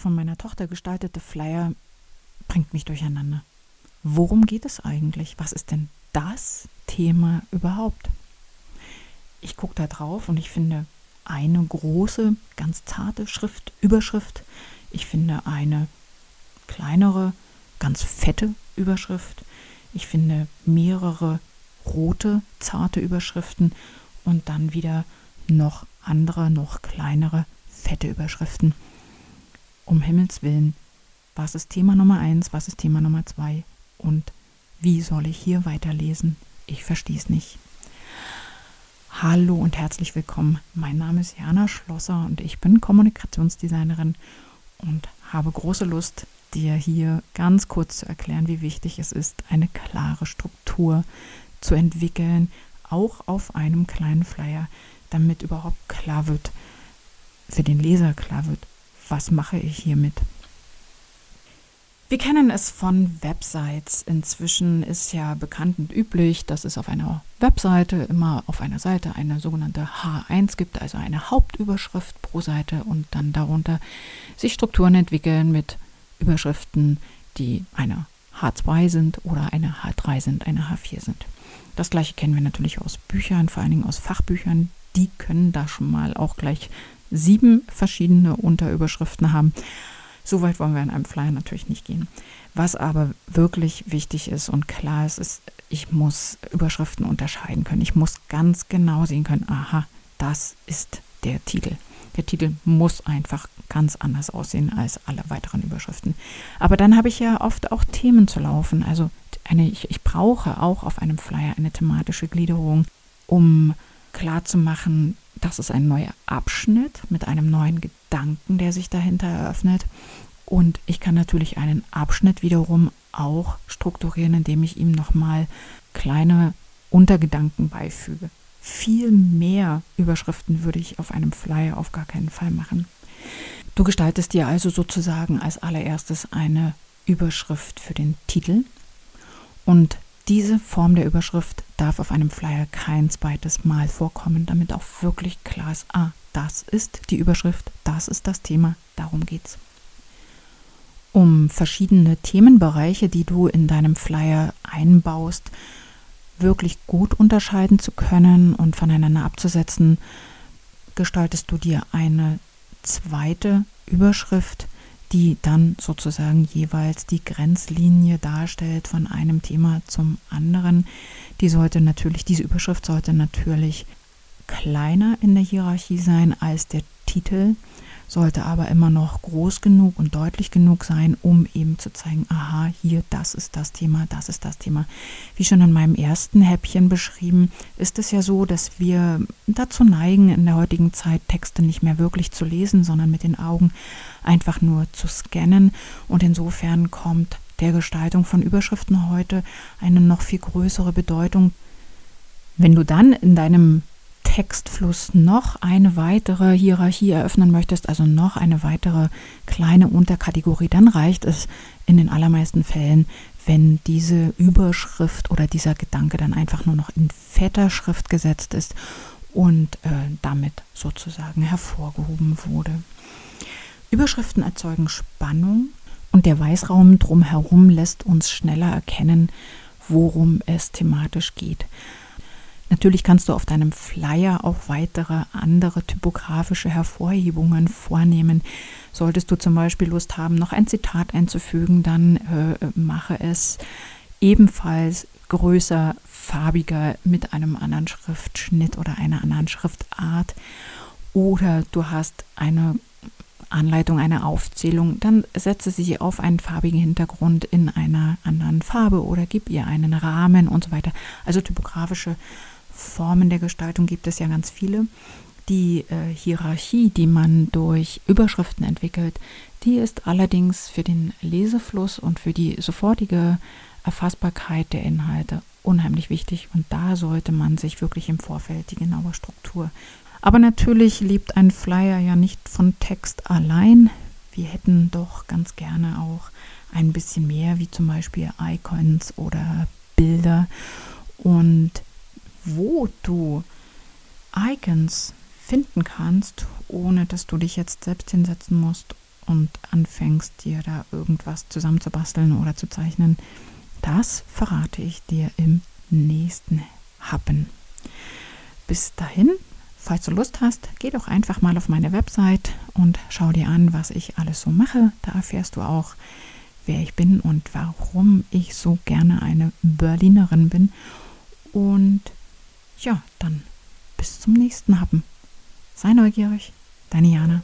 von meiner Tochter gestaltete Flyer bringt mich durcheinander. Worum geht es eigentlich? Was ist denn das Thema überhaupt? Ich gucke da drauf und ich finde eine große, ganz zarte Schrift, Überschrift. Ich finde eine kleinere, ganz fette Überschrift. Ich finde mehrere rote, zarte Überschriften und dann wieder noch andere, noch kleinere, fette Überschriften. Um Himmels Willen, was ist Thema Nummer eins, was ist Thema Nummer zwei und wie soll ich hier weiterlesen? Ich verstehe es nicht. Hallo und herzlich willkommen. Mein Name ist Jana Schlosser und ich bin Kommunikationsdesignerin und habe große Lust, dir hier ganz kurz zu erklären, wie wichtig es ist, eine klare Struktur zu entwickeln, auch auf einem kleinen Flyer, damit überhaupt klar wird, für den Leser klar wird, was mache ich hiermit. Wir kennen es von Websites. Inzwischen ist ja bekannt und üblich, dass es auf einer Webseite immer auf einer Seite eine sogenannte H1 gibt, also eine Hauptüberschrift pro Seite und dann darunter sich Strukturen entwickeln mit Überschriften, die eine H2 sind oder eine H3 sind, eine H4 sind. Das gleiche kennen wir natürlich aus Büchern, vor allen Dingen aus Fachbüchern. Die können da schon mal auch gleich sieben verschiedene Unterüberschriften haben. So weit wollen wir in einem Flyer natürlich nicht gehen. Was aber wirklich wichtig ist und klar ist, ist, ich muss Überschriften unterscheiden können. Ich muss ganz genau sehen können, aha, das ist der Titel. Der Titel muss einfach ganz anders aussehen als alle weiteren Überschriften. Aber dann habe ich ja oft auch Themen zu laufen. Also eine, ich, ich brauche auch auf einem Flyer eine thematische Gliederung, um klarzumachen, das ist ein neuer Abschnitt mit einem neuen Gedanken, der sich dahinter eröffnet. Und ich kann natürlich einen Abschnitt wiederum auch strukturieren, indem ich ihm nochmal kleine Untergedanken beifüge. Viel mehr Überschriften würde ich auf einem Flyer auf gar keinen Fall machen. Du gestaltest dir also sozusagen als allererstes eine Überschrift für den Titel und diese Form der Überschrift darf auf einem Flyer kein zweites Mal vorkommen, damit auch wirklich klar ist, ah, das ist die Überschrift, das ist das Thema, darum geht's. Um verschiedene Themenbereiche, die du in deinem Flyer einbaust, wirklich gut unterscheiden zu können und voneinander abzusetzen, gestaltest du dir eine zweite Überschrift, die dann sozusagen jeweils die Grenzlinie darstellt von einem Thema zum anderen. Die sollte natürlich, diese Überschrift sollte natürlich kleiner in der Hierarchie sein als der Titel sollte aber immer noch groß genug und deutlich genug sein, um eben zu zeigen, aha, hier, das ist das Thema, das ist das Thema. Wie schon in meinem ersten Häppchen beschrieben, ist es ja so, dass wir dazu neigen, in der heutigen Zeit Texte nicht mehr wirklich zu lesen, sondern mit den Augen einfach nur zu scannen. Und insofern kommt der Gestaltung von Überschriften heute eine noch viel größere Bedeutung. Wenn du dann in deinem Textfluss noch eine weitere Hierarchie eröffnen möchtest, also noch eine weitere kleine Unterkategorie, dann reicht es in den allermeisten Fällen, wenn diese Überschrift oder dieser Gedanke dann einfach nur noch in fetter Schrift gesetzt ist und äh, damit sozusagen hervorgehoben wurde. Überschriften erzeugen Spannung und der Weißraum drumherum lässt uns schneller erkennen, worum es thematisch geht. Natürlich kannst du auf deinem Flyer auch weitere andere typografische Hervorhebungen vornehmen. Solltest du zum Beispiel Lust haben, noch ein Zitat einzufügen, dann äh, mache es ebenfalls größer, farbiger mit einem anderen Schriftschnitt oder einer anderen Schriftart. Oder du hast eine Anleitung, eine Aufzählung, dann setze sie auf einen farbigen Hintergrund in einer anderen Farbe oder gib ihr einen Rahmen und so weiter. Also typografische Formen der Gestaltung gibt es ja ganz viele. Die äh, Hierarchie, die man durch Überschriften entwickelt, die ist allerdings für den Lesefluss und für die sofortige Erfassbarkeit der Inhalte unheimlich wichtig und da sollte man sich wirklich im Vorfeld die genaue Struktur. Aber natürlich lebt ein Flyer ja nicht von Text allein. Wir hätten doch ganz gerne auch ein bisschen mehr, wie zum Beispiel Icons oder Bilder. Und wo du Icons finden kannst, ohne dass du dich jetzt selbst hinsetzen musst und anfängst dir da irgendwas zusammenzubasteln oder zu zeichnen, das verrate ich dir im nächsten Happen. Bis dahin, falls du Lust hast, geh doch einfach mal auf meine Website und schau dir an, was ich alles so mache. Da erfährst du auch, wer ich bin und warum ich so gerne eine Berlinerin bin. Und ja, dann bis zum nächsten Happen. Sei neugierig, deine Jana.